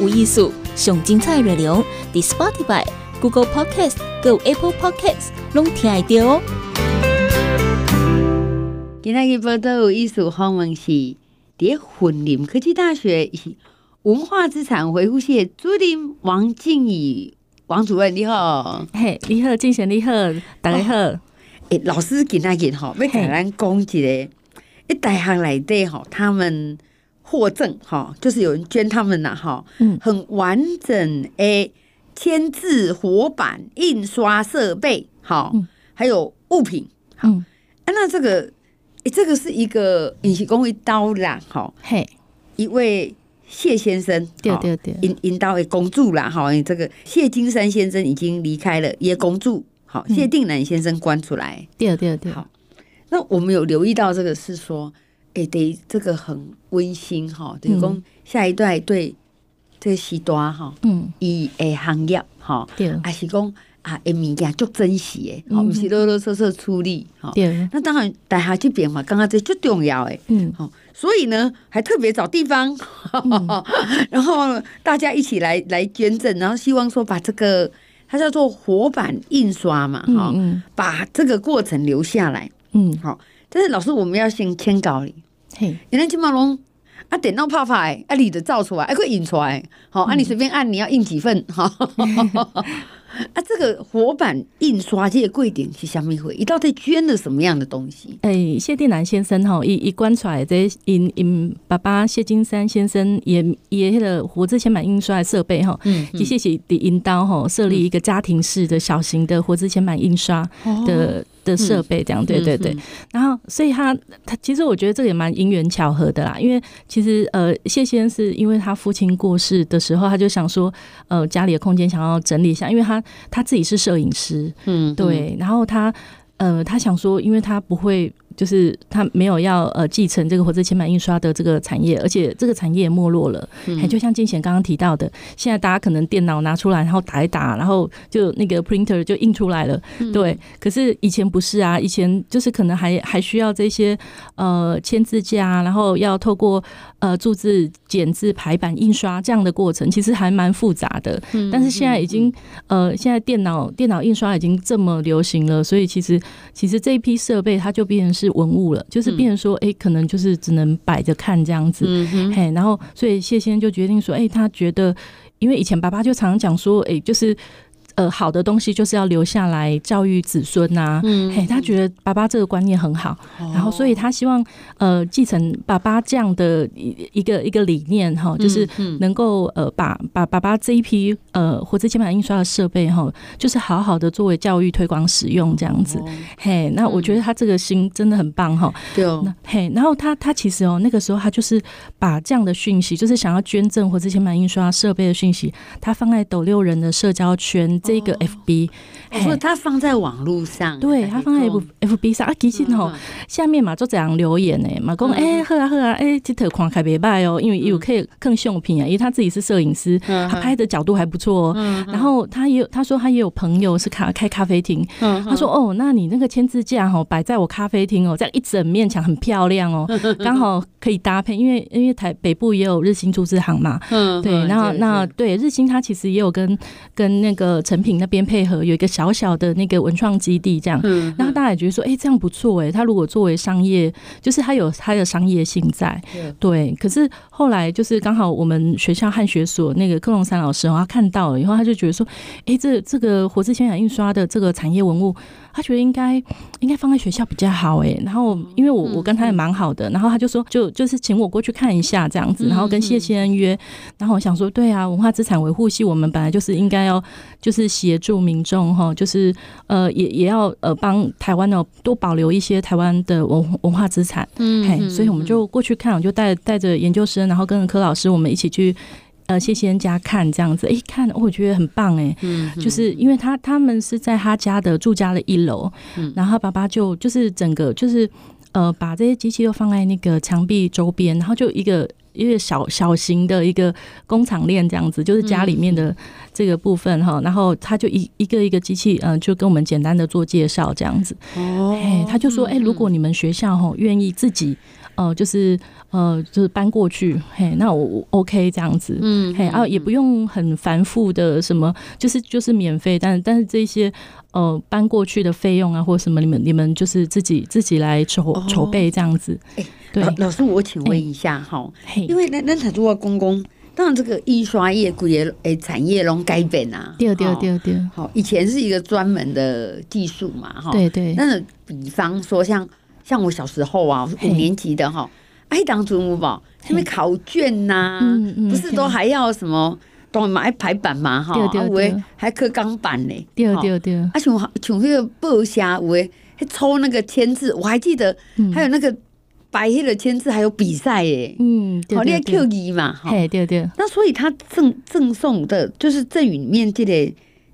有艺术，上精彩内容，伫 Spotify、Google Podcast、有 Apple Podcast 拢听得到哦。今天报道有意思，访问是伫云林科技大学文化资产维护系主任王静怡王主任，你好，嘿，你好，静贤，你好，大家好。诶、哦欸，老师今天讲吼，要甲咱讲一个，诶，大学内底吼，他们。获赠哈，就是有人捐他们呐哈，嗯，很完整诶，签字活版印刷设备好，还有物品好，嗯，那这个诶，这个是一个隐形公益刀啦，哈，嘿，一位谢先生，对对对，引引导为公主啦，哈，这个谢金山先生已经离开了，也公主好，谢定南先生关出来，对对对，好，那我们有留意到这个是说。哎，对，这个很温馨哈，就是讲下一代对这个时代哈，嗯，伊诶行业哈，对，还是讲啊，诶物件足珍惜诶，好，不是啰啰嗦嗦处理哈，对，那当然大家这边嘛，刚刚这最重要诶，嗯，好，所以呢，还特别找地方，然后大家一起来来捐赠，然后希望说把这个它叫做活版印刷嘛，哈，把这个过程留下来，嗯，好。但是老师，我们要先签稿哩。嘿，原来金马龙啊，电脑拍拍，啊，你的照出来，还可以印出来。好，啊，你随便按，你要印几份？哈，啊，这个活版印刷这个贵点是虾米会？你到底捐了什么样的东西？哎，谢定南先生哈，一一关出来，这因因爸爸谢金山先生也也那个活字签版印刷的设备哈，嗯，机械系的引导哈，设立一个家庭式的小型的活字签版印刷的。哦的设备这样，对对对，然后所以他他其实我觉得这也蛮因缘巧合的啦，因为其实呃谢先生是因为他父亲过世的时候，他就想说呃家里的空间想要整理一下，因为他他自己是摄影师，嗯，对，然后他呃他想说，因为他不会。就是他没有要呃继承这个活字签版印刷的这个产业，而且这个产业也没落了。嗯，就像金贤刚刚提到的，现在大家可能电脑拿出来，然后打一打，然后就那个 printer 就印出来了。对，可是以前不是啊，以前就是可能还还需要这些呃签字架，然后要透过呃注字、剪字、排版、印刷这样的过程，其实还蛮复杂的。但是现在已经呃现在电脑电脑印刷已经这么流行了，所以其实其实这一批设备它就变成是。文物了，就是变成说，哎、欸，可能就是只能摆着看这样子，嗯、嘿，然后所以谢先生就决定说，哎、欸，他觉得，因为以前爸爸就常常讲说，哎、欸，就是。呃，好的东西就是要留下来教育子孙呐、啊。嗯，嘿，他觉得爸爸这个观念很好，哦、然后所以他希望呃继承爸爸这样的一一个一个理念哈，就是能够呃把把爸爸这一批呃活字铅版印刷的设备哈，就是好好的作为教育推广使用这样子。哦、嘿，那我觉得他这个心真的很棒哈。对哦。那嘿，然后他他其实哦那个时候他就是把这样的讯息，就是想要捐赠活字铅版印刷设备的讯息，他放在斗六人的社交圈。这个 FB，说他放在网络上，对他放在 F FB 上啊，其实吼下面嘛就这样留言呢，嘛讲哎好啊好啊，哎这头看开别歹哦，因为有可以更相片啊，因为他自己是摄影师，他拍的角度还不错哦。然后他也有他说他也有朋友是咖开咖啡厅，他说哦，那你那个签字架哈摆在我咖啡厅哦，这样一整面墙很漂亮哦，刚好可以搭配，因为因为台北部也有日兴注字行嘛，嗯，对，然后那对日新它其实也有跟跟那个。成品那边配合有一个小小的那个文创基地，这样，嗯，然后大家也觉得说，哎，这样不错，哎，它如果作为商业，就是它有它的商业性在，对。可是后来就是刚好我们学校汉学所那个克隆山老师，他看到了以后，他就觉得说，哎，这这个活字签版印刷的这个产业文物。他觉得应该应该放在学校比较好哎，然后因为我我跟他也蛮好的，然后他就说就就是请我过去看一下这样子，然后跟谢先生约，然后我想说对啊，文化资产维护系我们本来就是应该要就是协助民众哈，就是呃也也要呃帮台湾的多保留一些台湾的文文化资产，嗯，嘿，所以我们就过去看，我就带带着研究生，然后跟柯老师我们一起去。呃，谢谢人家看这样子，一、欸、看我觉得很棒哎，嗯，就是因为他他们是在他家的住家的一楼，嗯，然后爸爸就就是整个就是呃把这些机器都放在那个墙壁周边，然后就一个一个小小型的一个工厂链这样子，就是家里面的这个部分哈，然后他就一一个一个机器，嗯、呃，就跟我们简单的做介绍这样子，哦，他就说，哎、欸，如果你们学校哈愿意自己。呃，就是呃，就是搬过去，嘿，那我 OK 这样子，嗯，嘿，啊，也不用很繁复的什么，就是就是免费，但但是这些呃搬过去的费用啊，或者什么，你们你们就是自己自己来筹筹备这样子。哎、哦，对，老师，我请问一下哈，因为那那他如果公公。当然，这个印刷业、古业诶产业拢改变啊，对对对对。好，以前是一个专门的技术嘛，哈。对对。那比方说像，像像我小时候啊，五年级的哈，哎，当祖母宝？什么考卷呐、啊，不是都还要什么，都买排版嘛，哈。对对对。还刻钢板呢。对对对。啊，像像那个报虾，有诶，还抽那个签字，我还记得，还有那个。白黑的签字还有比赛耶，嗯，好，你 Q 一嘛，嘿，对对。那所以他赠赠送的，就是赠与里面这个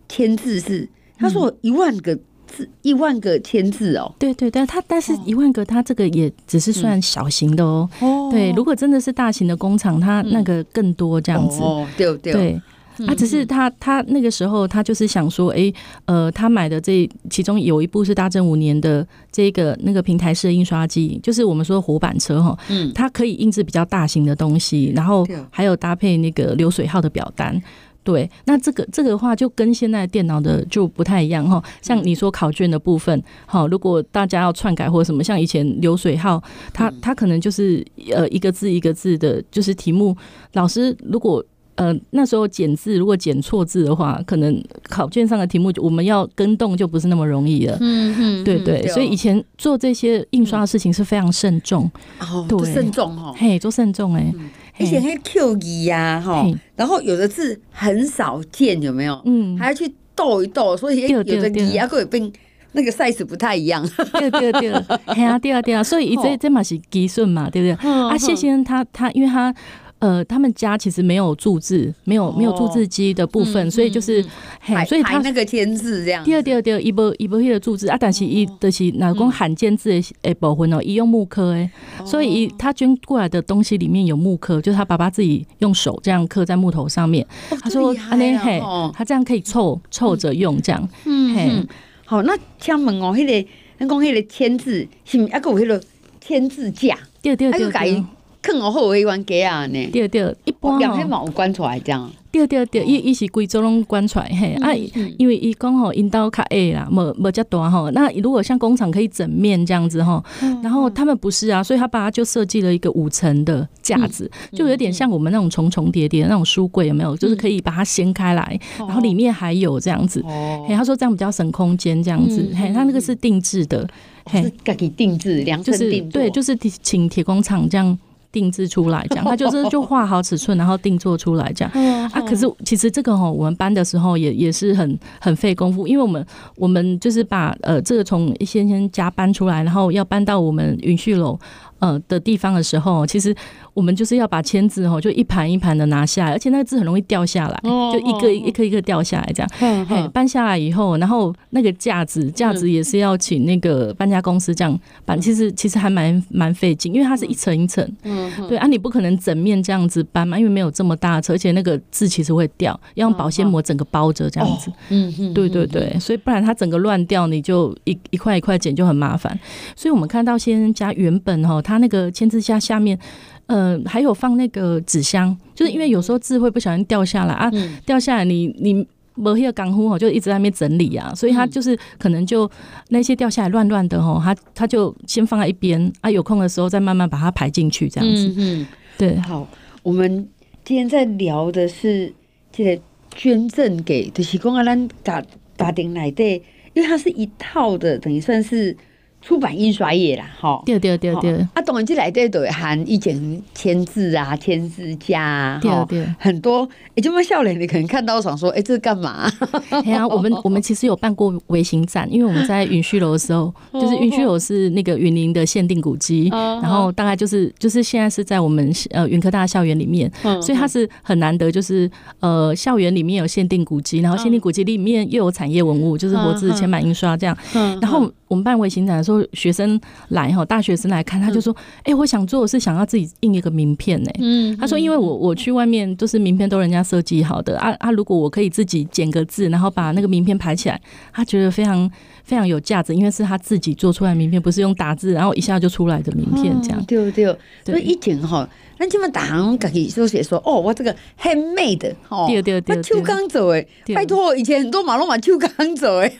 签字是，他说一万个字，一万个签字哦，对对但，他但是一万个，他这个也只是算小型的哦，对，如果真的是大型的工厂，他那个更多这样子，对对。啊，只是他他那个时候他就是想说，哎、欸，呃，他买的这其中有一部是大正五年的这个那个平台式的印刷机，就是我们说活板车哈，嗯，它可以印制比较大型的东西，然后还有搭配那个流水号的表单，对，那这个这个的话就跟现在电脑的就不太一样哈，像你说考卷的部分，好，如果大家要篡改或者什么，像以前流水号，它它可能就是呃一个字一个字的，就是题目，老师如果。呃，那时候检字如果检错字的话，可能考卷上的题目我们要跟动就不是那么容易了。嗯嗯，对对，所以以前做这些印刷的事情是非常慎重。哦，对，慎重哈。嘿，做慎重哎。以前那 Q 字呀哈，然后有的字很少见，有没有？嗯，还要去斗一斗，所以有的字啊会变那个 size 不太一样。对对对，对 啊对啊对啊，所以这这嘛是基准嘛，对不对？啊，谢先生他他因为他。呃，他们家其实没有注字，没有没有注字机的部分，所以就是，嘿，所以他那个签字这样。第二第二第二，一波一波的注字啊，但是伊就是哪讲罕见字的部分哦，伊用木刻诶，所以他捐过来的东西里面有木刻，就是他爸爸自己用手这样刻在木头上面。他说，安尼嘿，他这样可以凑凑着用这样。嗯，嘿，好，那请问哦，迄个，咱讲迄个签字是毋是还有迄个签字架？对对对对。更好后一关给啊呢？对对，一般两天毛关出来这样。对对对，伊伊是贵州拢关出来嘿啊，因为伊讲吼，因刀卡矮啦，无无遮大吼。那如果像工厂可以整面这样子吼，然后他们不是啊，所以他把它就设计了一个五层的架子，就有点像我们那种重重叠叠的那种书柜，有没有？就是可以把它掀开来，然后里面还有这样子。嘿，他说这样比较省空间，这样子。嘿，他那个是定制的，嘿，自己定制，量身定做。对，就是请铁工厂这样。定制出来这样，他就是 就画好尺寸，然后定做出来这样啊。可是其实这个哈，我们搬的时候也也是很很费功夫，因为我们我们就是把呃这个从一些先家搬出来，然后要搬到我们云旭楼。呃的地方的时候，其实我们就是要把签字哦，就一盘一盘的拿下来，而且那个字很容易掉下来，就一个一颗一颗掉下来这样。嘿，搬下来以后，然后那个架子架子也是要请那个搬家公司这样搬，其实其实还蛮蛮费劲，因为它是一层一层。嗯，对啊，你不可能整面这样子搬嘛，因为没有这么大车，而且那个字其实会掉，要用保鲜膜整个包着这样子。嗯嗯，对对对，所以不然它整个乱掉，你就一一块一块剪就很麻烦。所以我们看到先生家原本哈。他那个签字架下面，呃，还有放那个纸箱，就是因为有时候字会不小心掉下来啊，掉下来你你没那个钢糊哈，就一直在那边整理啊，所以他就是可能就那些掉下来乱乱的哈，他他就先放在一边啊，有空的时候再慢慢把它排进去这样子。嗯，对。好，我们今天在聊的是这个捐赠给就是讲啊，咱家家庭来的，因为它是一套的，等于算是。出版印刷业啦，哈，对对对对，啊，当然这来对都含以前签字啊、签字架啊，对对，很多。哎，这么笑脸，你可能看到想说，哎，这是干嘛？对啊，我们 我们其实有办过微型展，因为我们在 云旭楼的时候，就是云旭楼是那个云林的限定古迹，然后大概就是就是现在是在我们呃云科大校园里面，所以它是很难得，就是呃校园里面有限定古迹，然后限定古迹里面又有产业文物，就是活字、铅版印刷这样，然后。我们办微型展的时候，学生来哈，大学生来看，他就说：“哎、嗯欸，我想做的是想要自己印一个名片呢。”嗯，他说：“因为我我去外面都是名片都人家设计好的啊啊，如果我可以自己剪个字，然后把那个名片排起来，他觉得非常非常有价值，因为是他自己做出来的名片，不是用打字然后一下就出来的名片这样。”对对，所以一剪哈。咱这么大行自己就写说哦，我这个 handmade 哦，对对对，手工做诶，拜托，以前很多马龙马手工做诶，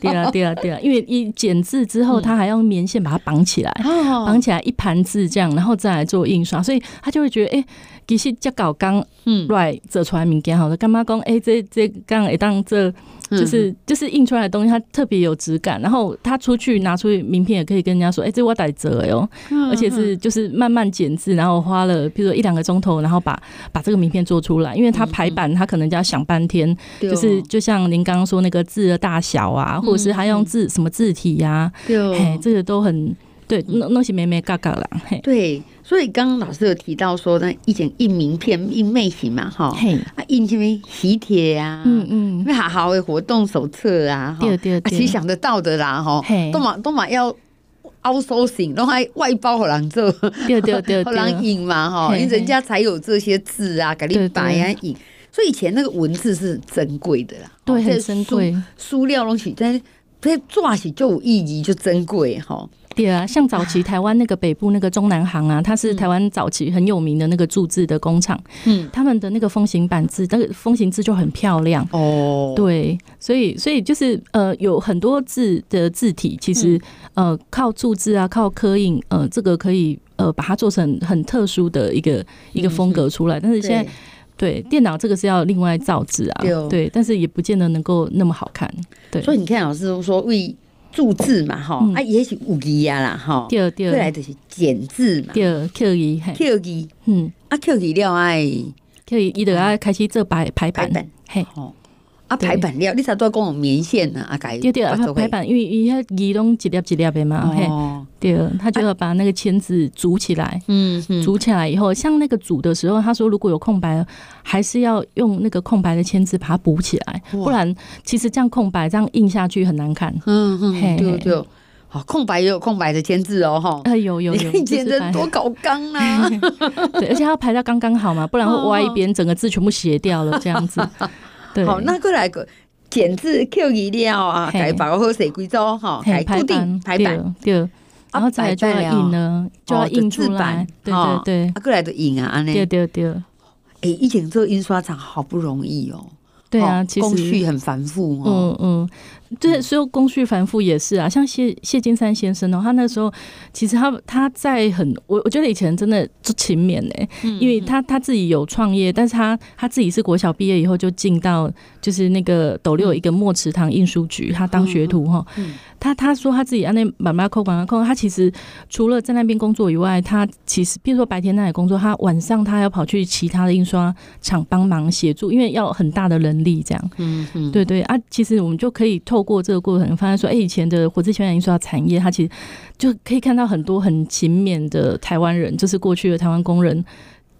对啊对啊对啊，因为一剪字之后，他还要用棉线把它绑起来，绑起来一盘字这样，然后再来做印刷，所以他就会觉得诶，其实这稿刚嗯来做出来物件好的，干嘛讲诶，这这刚会当这。就是就是印出来的东西，它特别有质感。然后他出去拿出去名片，也可以跟人家说：“哎、欸，这我打折哟。”而且是就是慢慢剪字，然后花了比如说一两个钟头，然后把把这个名片做出来。因为他排版，他可能就要想半天。就是就像您刚刚说那个字的大小啊，或者是他用字什么字体呀、啊，哎，这个都很对，弄弄些咩咩嘎嘎啦。对。所以刚刚老师有提到说，那以前印名片、印妹型嘛，哈，啊，印什么喜帖呀，嗯嗯，那好好的活动手册啊，对对对，其实想得到的啦，哈，都嘛都嘛要 outsourcing，都还外包给人做，对对对，给人 印嘛，哈，因为人家才有这些字啊，给你摆啊印，所以以前那个文字是珍贵的啦，对，很珍贵，书料东西，但是这些抓起就有意义，就珍贵哈。对啊，像早期台湾那个北部那个中南行啊，它是台湾早期很有名的那个铸字的工厂。嗯，他们的那个风行板字，那个风行字就很漂亮哦。对，所以所以就是呃，有很多字的字体，其实呃靠注字啊，靠刻印，呃，这个可以呃把它做成很特殊的一个一个风格出来。但是现在对电脑这个是要另外造字啊，对，但是也不见得能够那么好看。对，所以你看老师都说为。铸字嘛，哈、嗯，啊，也是有字啊啦，哈，对对，再来就是减字嘛，对，Q 字，Q 字，嗯，啊，Q 字了爱，Q 字伊就要开始做排排版，嘿，哦，啊，排版了，你才多讲棉线呢，啊，改，对对，排版，因为伊遐字拢一粒一粒的嘛，哦。对，他就要把那个签字组起来，嗯，组起来以后，像那个组的时候，他说如果有空白，还是要用那个空白的签字把它补起来，不然其实这样空白这样印下去很难看。嗯嗯，对对，好，空白也有空白的签字哦，哈，哎，有有有，以前人多搞刚啊，对，而且要排到刚刚好嘛，不然会歪一边，整个字全部斜掉了这样子。对，好，那过来个剪字 Q 一料啊，改把好写规则哈，改固定排版对。然后再就要印呢，就要印出来，对对对，啊，过来的印啊，对对对，哎，以前做印刷厂好不容易哦，对啊，其实工序很繁复哦，嗯嗯。对，所以工序繁复也是啊，像谢谢金山先生哦，他那时候其实他他在很我我觉得以前真的就勤勉呢，因为他他自己有创业，但是他他自己是国小毕业以后就进到就是那个斗六一个墨池堂印书局，他当学徒哈，他他说他自己啊那慢慢扣慢慢扣，他其实除了在那边工作以外，他其实比如说白天那里工作，他晚上他要跑去其他的印刷厂帮忙协助，因为要很大的人力这样，嗯嗯，对对啊，其实我们就可以透。透过这个过程，发现说，哎，以前的火字签名印刷产业，它其实就可以看到很多很勤勉的台湾人，就是过去的台湾工人，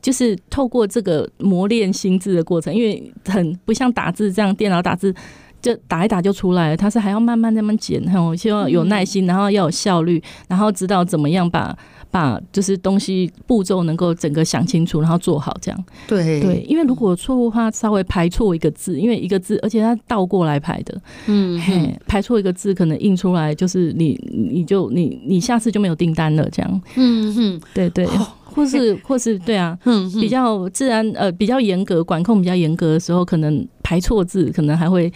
就是透过这个磨练心智的过程，因为很不像打字这样，电脑打字就打一打就出来了，它是还要慢慢慢慢剪，很希望有耐心，然后要有效率，然后知道怎么样把。把就是东西步骤能够整个想清楚，然后做好这样。对对，因为如果错误的话，稍微排错一个字，因为一个字，而且它倒过来排的，嗯，嘿，排错一个字，可能印出来就是你，你就你你下次就没有订单了这样。嗯哼，对对，或是或是对啊，嗯，比较自然呃比较严格管控比较严格的时候，可能排错字，可能还会。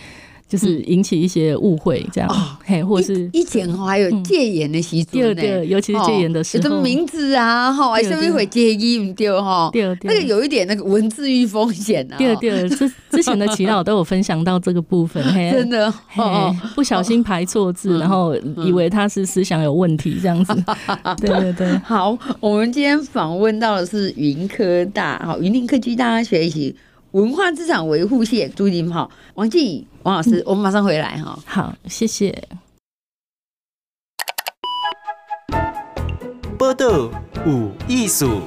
就是引起一些误会，这样，嘿，或者是以前哈还有戒严的习俗呢，对，尤其是戒严的时候，有的名字啊，哈，还是会戒音丢哈，那个有一点那个文字狱风险啊。对对，之之前的耆老都有分享到这个部分，真的，哦，不小心排错字，然后以为他是思想有问题，这样子。对对对，好，我们今天访问到的是云科大，好，云林科技大学习文化资产维护系主任哈，王静怡。王老师，嗯、我们马上回来哈。好，谢谢。报道有艺术。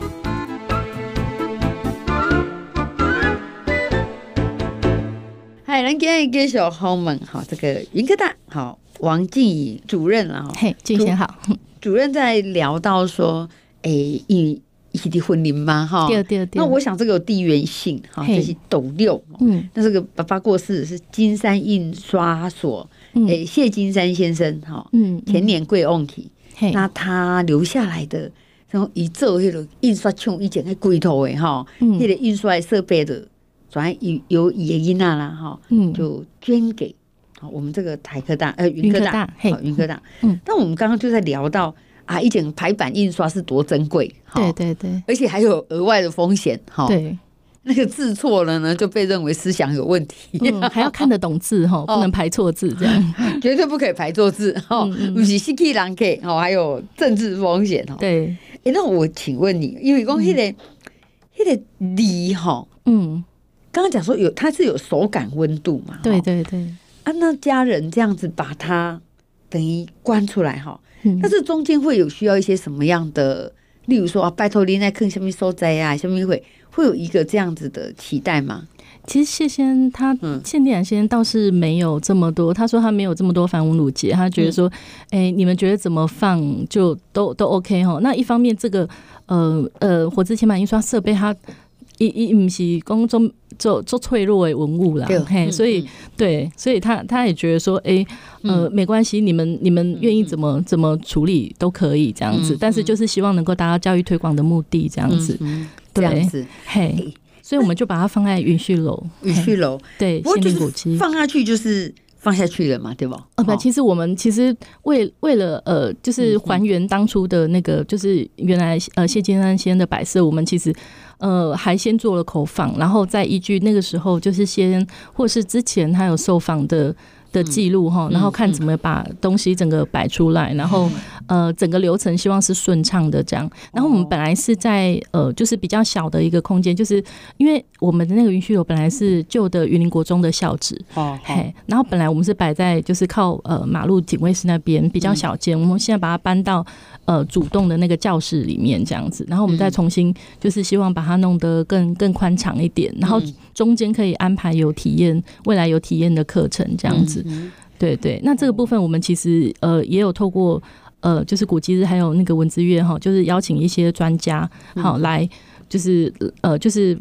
嗨，咱今天继续访问哈，这个云科大好王静怡主任了哈，嘿，静先好。主任在聊到说，哎、欸，一一起的婚礼吗？哈，对对对。那我想这个有地缘性哈，这是斗六，嗯，那这个爸爸过世是金山印刷所，哎、嗯。欸，谢金山先生哈，嗯，前年贵翁体，那他留下来的，然后一做那个印刷厂以前的龟头的哈，那个印刷设备的，转由由爷爷那啦哈，嗯，就捐给。我们这个台科大呃云科大，好云科大，嗯，但我们刚刚就在聊到啊，一整排版印刷是多珍贵，对对对，而且还有额外的风险，哈，对，那个字错了呢，就被认为思想有问题，还要看得懂字哈，不能排错字，这样。绝对不可以排错字，哈，不是西 K 狼 K，哦，还有政治风险，哈，对，哎，那我请问你，因为讲那个那个梨哈，嗯，刚刚讲说有它是有手感温度嘛，对对对。啊，那家人这样子把它等于关出来哈，嗯、但是中间会有需要一些什么样的，例如说啊，拜托你来看什么所在啊，下面会会有一个这样子的期待吗？其实谢先他谢定先生倒是没有这么多，他说他没有这么多繁文縟节，他觉得说，哎、嗯欸，你们觉得怎么放就都都 OK 哈。那一方面，这个呃呃，活字铅版印刷设备它。一一不是讲做做做脆弱的文物啦，嘿，所以对，所以他他也觉得说，哎，呃，没关系，你们你们愿意怎么怎么处理都可以这样子，但是就是希望能够达到教育推广的目的这样子，这样子，嘿，所以我们就把它放在云旭楼，云旭楼，对，不过就是放下去就是放下去了嘛，对吧？呃，不，其实我们其实为为了呃，就是还原当初的那个，就是原来呃谢金山先生的摆设，我们其实。呃，还先做了口访，然后再依据那个时候就是先，或是之前他有受访的的记录哈，然后看怎么把东西整个摆出来，然后呃，整个流程希望是顺畅的这样。然后我们本来是在呃，就是比较小的一个空间，就是因为我们的那个云旭楼本来是旧的云林国中的校址，哦，嘿，然后本来我们是摆在就是靠呃马路警卫室那边比较小间，我们现在把它搬到。呃，主动的那个教室里面这样子，然后我们再重新就是希望把它弄得更更宽敞一点，然后中间可以安排有体验，未来有体验的课程这样子。对对，那这个部分我们其实呃也有透过呃就是古迹日还有那个文字月哈，就是邀请一些专家好来就是呃就是。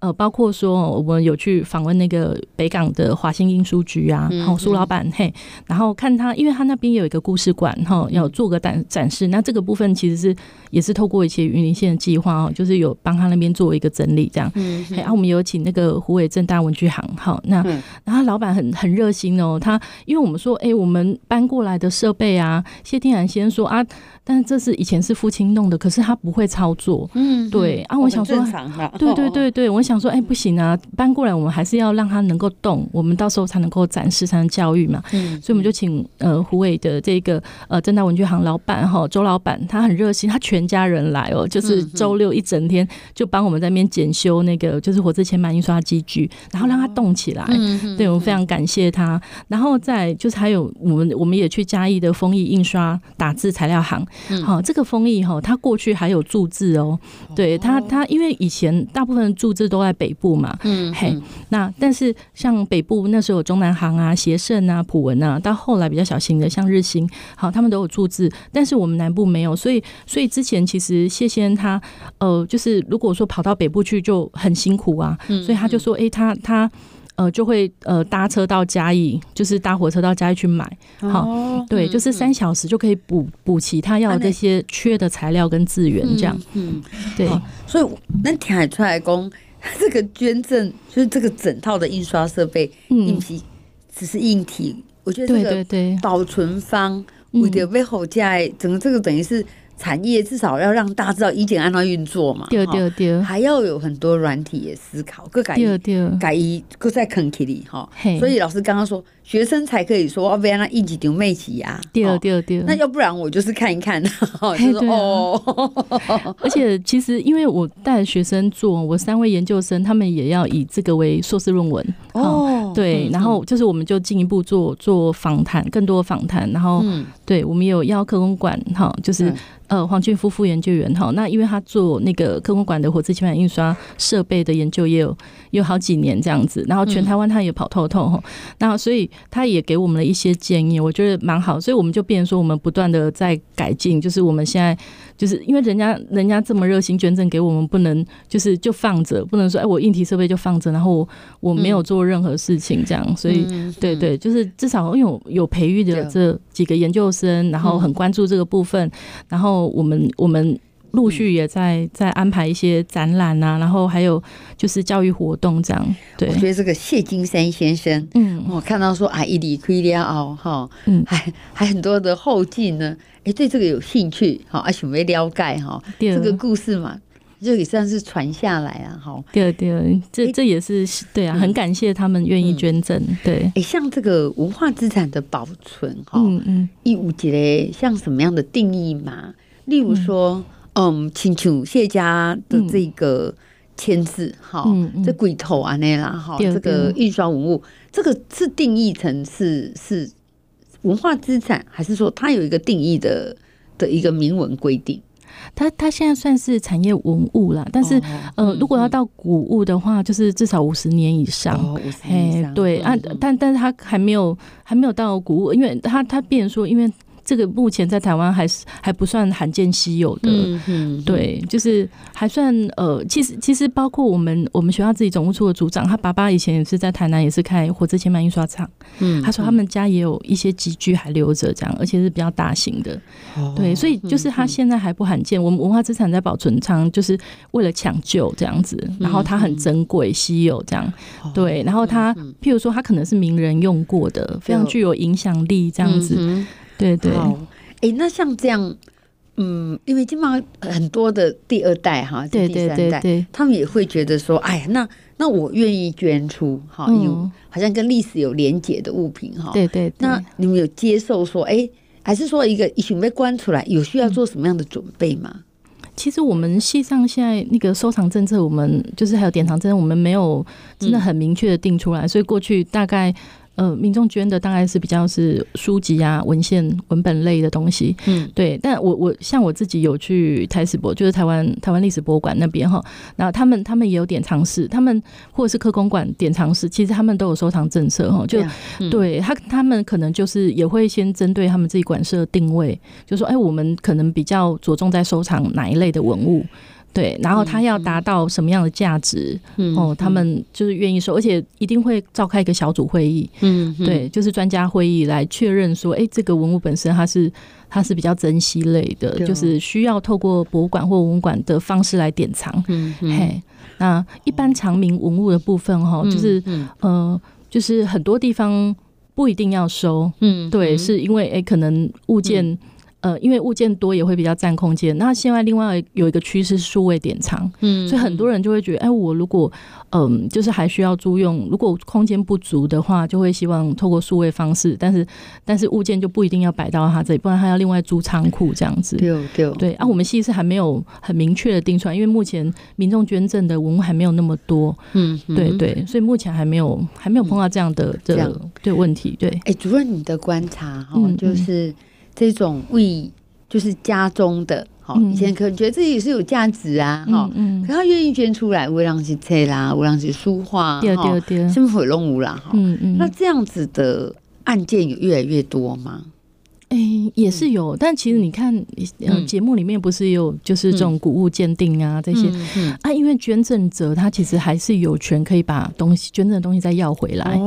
呃，包括说我们有去访问那个北港的华兴印书局啊，然后苏老板嘿，然后看他，因为他那边有一个故事馆哈，要做个展展示。那这个部分其实是也是透过一些云林县的计划哦，就是有帮他那边做一个整理这样。嗯，然后我们有请那个胡伟正大文具行哈，那然后老板很很热心哦，他因为我们说，哎，我们搬过来的设备啊，谢天然先生说啊。但是这是以前是父亲弄的，可是他不会操作。嗯，对啊，我想说，对对对对，我想说，哎，不行啊，搬过来我们还是要让他能够动，我们到时候才能够展示，才能教育嘛。嗯，所以我们就请呃虎尾的这个呃正大文具行老板哈周老板，他很热心，他全家人来哦，就是周六一整天就帮我们在那边检修那个就是活字铅版印刷机具，然后让他动起来。嗯，对，我们非常感谢他。然后再就是还有我们我们也去嘉义的丰益印刷打字材料行。好，这个丰益哈，它过去还有注字哦。对它，它因为以前大部分注字都在北部嘛，嗯，嘿，那但是像北部那时候有中南行啊、协盛啊、普文啊，到后来比较小型的像日新，好，他们都有注字，但是我们南部没有，所以所以之前其实谢先他呃，就是如果说跑到北部去就很辛苦啊，所以他就说，哎，他他。呃，就会呃搭车到嘉义，就是搭火车到嘉义去买，好，哦、对，嗯、就是三小时就可以补补齐他要的这些缺的材料跟资源，这样，嗯，嗯。对，所以那听出来讲，这个捐赠就是这个整套的印刷设备，嗯，只是硬体，我觉得这个保存方为了背后在整个这个等于是。产业至少要让大家知道以前安怎运作嘛，对对对，还要有很多软体也思考，各改改一各在坑起里哈。所以老师刚刚说，学生才可以说哦，不要那一级丢妹起呀。对对对，那要不然我就是看一看，就 是哦。而且其实因为我带学生做，我三位研究生他们也要以这个为硕士论文哦。对，然后就是我们就进一步做做访谈，更多访谈，然后、嗯、对我们有邀科工馆哈，就是。呃，黄俊夫副研究员哈，那因为他做那个科工馆的活字清版印刷设备的研究也有有好几年这样子，然后全台湾他也跑透透哈，那、嗯、所以他也给我们了一些建议，我觉得蛮好，所以我们就变成说我们不断的在改进，就是我们现在就是因为人家人家这么热心捐赠给我们，不能就是就放着，不能说哎我硬体设备就放着，然后我我没有做任何事情这样，所以对对，就是至少因为有有培育的这几个研究生，然后很关注这个部分，然后。我们我们陆续也在在安排一些展览啊，然后还有就是教育活动这样。对，我觉得这个谢金山先生，嗯，我看到说啊，一里亏了哦，哈，嗯，还还很多的后劲呢，哎，对这个有兴趣，好，而且没了解哈，这个故事嘛，就也算是传下来啊，哈，对对，这这也是对啊，很感谢他们愿意捐赠，对，哎，像这个文化资产的保存，哈，嗯嗯，义务级嘞，像什么样的定义嘛？例如说，嗯，请求谢家的这个签字，哈、嗯嗯，这鬼头啊那啦，哈，这个印刷文物，这个是定义成是是文化资产，还是说它有一个定义的的一个明文规定？它它现在算是产业文物啦，但是、哦、呃，如果要到古物的话，就是至少五十年以上。哦，五十年以上。对啊，但但是它还没有还没有到古物，因为它它变成说，因为。这个目前在台湾还是还不算罕见稀有的，嗯嗯，对，就是还算呃，其实其实包括我们我们学校自己总务处的组长，他爸爸以前也是在台南也是开火车前版印刷厂，嗯，他说他们家也有一些集具还留着这样，而且是比较大型的，对，所以就是他现在还不罕见，我们文化资产在保存仓就是为了抢救这样子，然后它很珍贵稀有这样，对，然后他譬如说他可能是名人用过的，非常具有影响力这样子。对对，哎、欸，那像这样，嗯，因为基本上很多的第二代哈，第三代，对对对对，他们也会觉得说，哎呀，那那我愿意捐出哈，有、嗯、好像跟历史有连结的物品哈，对，对对，那你们有接受说，哎、欸，还是说一个一群被关出来，有需要做什么样的准备吗？其实我们系上现在那个收藏政策，我们就是还有典藏政策，我们没有真的很明确的定出来，嗯、所以过去大概。呃，民众捐的大概是比较是书籍啊、文献、文本类的东西，嗯，对。但我我像我自己有去台史博，就是台湾台湾历史博物馆那边哈，然后他们他们也有典藏室，他们或者是科公馆典藏室，其实他们都有收藏政策哈，就、嗯、对他他们可能就是也会先针对他们自己馆舍定位，就说哎，我们可能比较着重在收藏哪一类的文物。对，然后他要达到什么样的价值？嗯，哦，他们就是愿意收，而且一定会召开一个小组会议。嗯，对，就是专家会议来确认说，哎，这个文物本身它是它是比较珍稀类的，就是需要透过博物馆或文物馆的方式来典藏。嗯，嘿，那一般藏名文物的部分哈，就是呃，就是很多地方不一定要收。嗯，对，是因为哎，可能物件。呃，因为物件多也会比较占空间。那现在另外有一个趋势是数位典藏，嗯，所以很多人就会觉得，哎，我如果嗯、呃，就是还需要租用，如果空间不足的话，就会希望透过数位方式。但是，但是物件就不一定要摆到他这里，不然他要另外租仓库这样子。对对对。啊，我们系是还没有很明确的定出来，因为目前民众捐赠的文物还没有那么多。嗯，对对，所以目前还没有还没有碰到这样的、嗯、这个对问题。对，哎，主任，你的观察哈，就是。这种为就是家中的，好，以前可能觉得自己是有价值啊，哈、嗯，可他愿意捐出来，为让是册啦，为让是书画，对对对，什么毁容无啦，哈，嗯嗯，那这样子的案件有越来越多吗？哎、欸，也是有，但其实你看，呃，节目里面不是有就是这种古物鉴定啊、嗯、这些、嗯、啊，因为捐赠者他其实还是有权可以把东西捐赠的东西再要回来，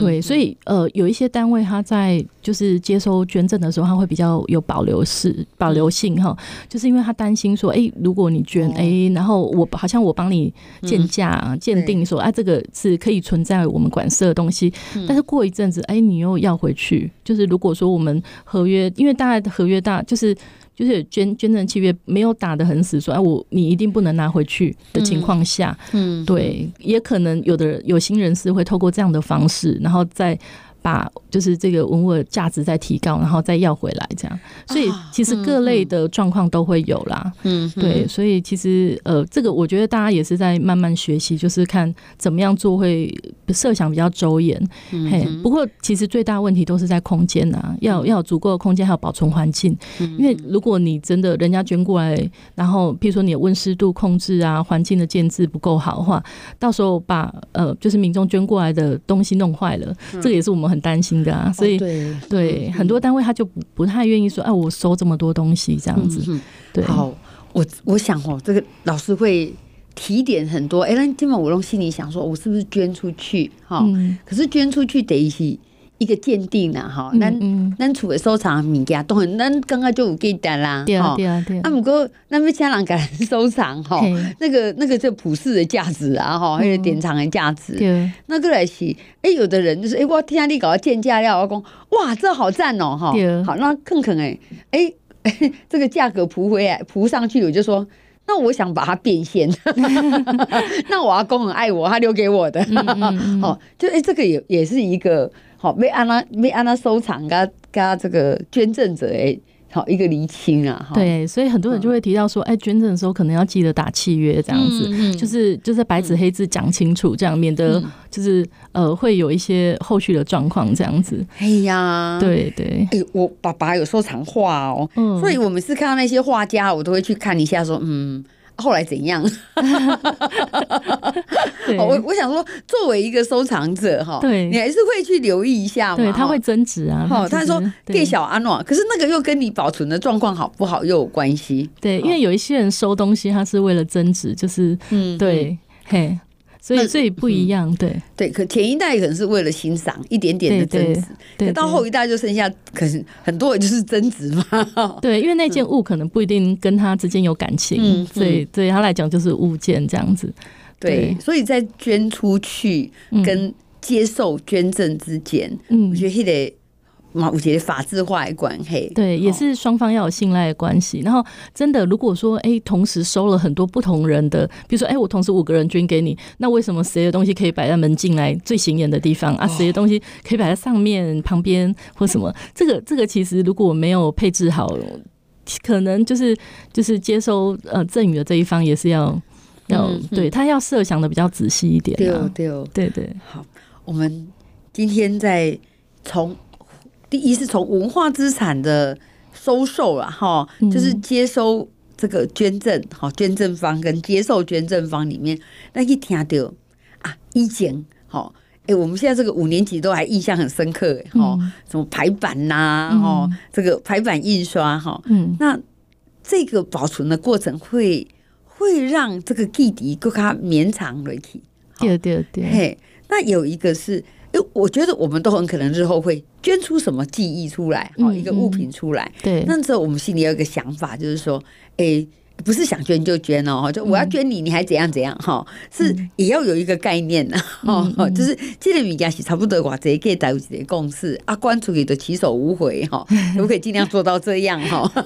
对，所以呃，有一些单位他在就是接收捐赠的时候，他会比较有保留式保留性哈，就是因为他担心说，哎、欸，如果你捐，哎、欸，然后我好像我帮你鉴价鉴定说，啊，这个是可以存在我们馆舍的东西，但是过一阵子，哎、欸，你又要回去，就是如果说我们。合约，因为大家的合约大，就是就是捐捐赠契约没有打的很死，说哎，我你一定不能拿回去的情况下，嗯，对，也可能有的有心人士会透过这样的方式，然后再。把就是这个文物的价值再提高，然后再要回来这样。所以其实各类的状况都会有啦。嗯，对，所以其实呃，这个我觉得大家也是在慢慢学习，就是看怎么样做会设想比较周延。嗯，嘿，不过其实最大问题都是在空间呐，要要有足够的空间，还有保存环境。因为如果你真的人家捐过来，然后譬如说你的温湿度控制啊，环境的建制不够好的话，到时候把呃就是民众捐过来的东西弄坏了，这个也是我们很担心的啊。所以对很多单位他就不不太愿意说，哎，我收这么多东西这样子。对，好，我我想哦，这个老师会提点很多。哎，那今晚我用心里想说，我是不是捐出去？哈，可是捐出去得一些。一个鉴定呐，哈，咱咱厝的收藏物件都很，咱刚刚就有记得啦，对啊对啊对啊。啊，不过那边家人给人收藏哈，那个那个就普世的价值啊，哈，还有典藏的价值。对，那个来是，哎，有的人就是，哎，我听你搞个鉴价料，我讲，哇，这好赞哦，哈，好，那看看哎，哎，这个价格扑回来扑上去，我就说，那我想把它变现，那我阿公很爱我，他留给我的，哦，就哎，这个也也是一个。好，被安娜被安娜收藏，跟跟这个捐赠者哎，好一个厘清啊。对，所以很多人就会提到说，哎、欸，捐赠的时候可能要记得打契约，这样子，嗯嗯、就是就是白纸黑字讲清楚，这样免得就是呃会有一些后续的状况这样子。哎呀，对对，哎，我爸爸有收藏画哦，嗯、所以我每次看到那些画家，我都会去看一下，说嗯。后来怎样？我我想说，作为一个收藏者哈，对，你还是会去留意一下嘛。对，他会增值啊。好，他说给小安诺，可是那个又跟你保存的状况好不好又有关系。对，因为有一些人收东西，他是为了增值，就是嗯，对，嘿。所以所以不一样，对对，可前一代可能是为了欣赏一点点的增值，对，到后一代就剩下，可是很多人就是增值嘛。对，因为那件物可能不一定跟他之间有感情，所以对他来讲就是物件这样子。对，所以在捐出去跟接受捐赠之间，嗯，我觉得得。我觉得法制化的关系，对，也是双方要有信赖的关系。然后，真的，如果说，哎，同时收了很多不同人的，比如说，哎，我同时五个人捐给你，那为什么谁的东西可以摆在门进来最显眼的地方啊？谁的东西可以摆在上面旁边或什么？这个，这个其实如果没有配置好，可能就是就是接收呃赠与的这一方也是要要对他要设想的比较仔细一点。对哦对哦对对。好，我们今天在从。第一是从文化资产的收受了哈，就是接收这个捐赠，好捐赠方跟接受捐赠方里面，那一听到啊，意见好，哎，我们现在这个五年级都还印象很深刻，哈，什么排版呐，哈，这个排版印刷哈，嗯，那这个保存的过程会会让这个记忆更加绵长了去，对对对，嘿，那有一个是。我觉得我们都很可能日后会捐出什么记忆出来，哦，一个物品出来。对，那时候我们心里有一个想法，就是说，哎。不是想捐就捐哦，就我要捐你，你还怎样怎样哈？是也要有一个概念的哦，就是这个物件是差不多话，这个大家的共识啊，关出去的起手无回哈，可不可以尽量做到这样哈？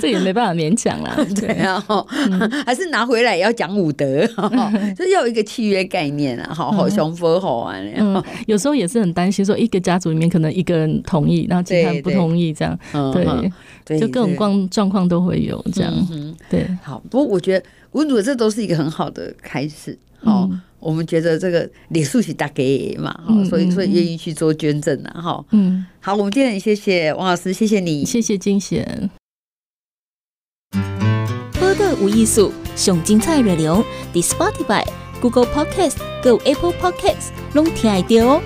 这也没办法勉强啦，对啊，还是拿回来也要讲武德，就要有一个契约概念啊，好好雄风好玩。有时候也是很担心，说一个家族里面可能一个人同意，然后其他人不同意，这样对。就各种状状况都会有这样，嗯、对，好。不过我觉得，我觉得这都是一个很好的开始。好，嗯、我们觉得这个礼数是大给嘛，好，所以所以愿意去做捐赠啊，哈。嗯，好，我们今天很谢谢王老师，谢谢你，谢谢金贤。播的无艺术，上精彩内容，The Spotify、Google Podcast、Go Apple Podcasts，拢听得到哦。